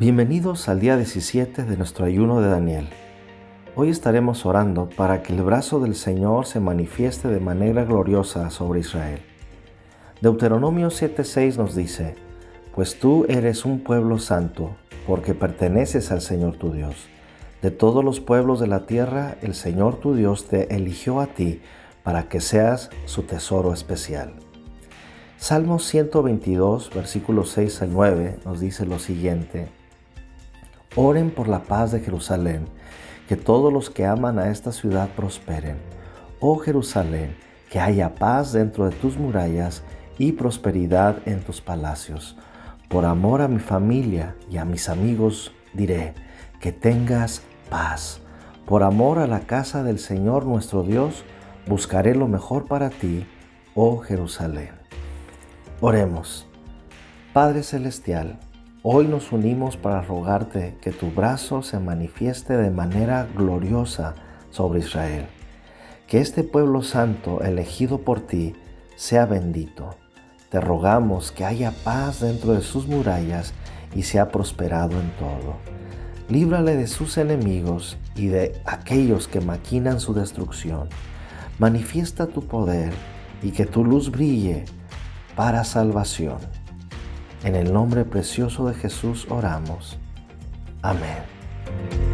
Bienvenidos al día 17 de nuestro ayuno de Daniel. Hoy estaremos orando para que el brazo del Señor se manifieste de manera gloriosa sobre Israel. Deuteronomio 7:6 nos dice, Pues tú eres un pueblo santo, porque perteneces al Señor tu Dios. De todos los pueblos de la tierra, el Señor tu Dios te eligió a ti para que seas su tesoro especial. Salmo 122, versículos 6 al 9 nos dice lo siguiente, Oren por la paz de Jerusalén, que todos los que aman a esta ciudad prosperen. Oh Jerusalén, que haya paz dentro de tus murallas y prosperidad en tus palacios. Por amor a mi familia y a mis amigos diré, que tengas paz. Por amor a la casa del Señor nuestro Dios, buscaré lo mejor para ti, oh Jerusalén. Oremos. Padre Celestial, Hoy nos unimos para rogarte que tu brazo se manifieste de manera gloriosa sobre Israel. Que este pueblo santo elegido por ti sea bendito. Te rogamos que haya paz dentro de sus murallas y sea prosperado en todo. Líbrale de sus enemigos y de aquellos que maquinan su destrucción. Manifiesta tu poder y que tu luz brille para salvación. En el nombre precioso de Jesús oramos. Amén.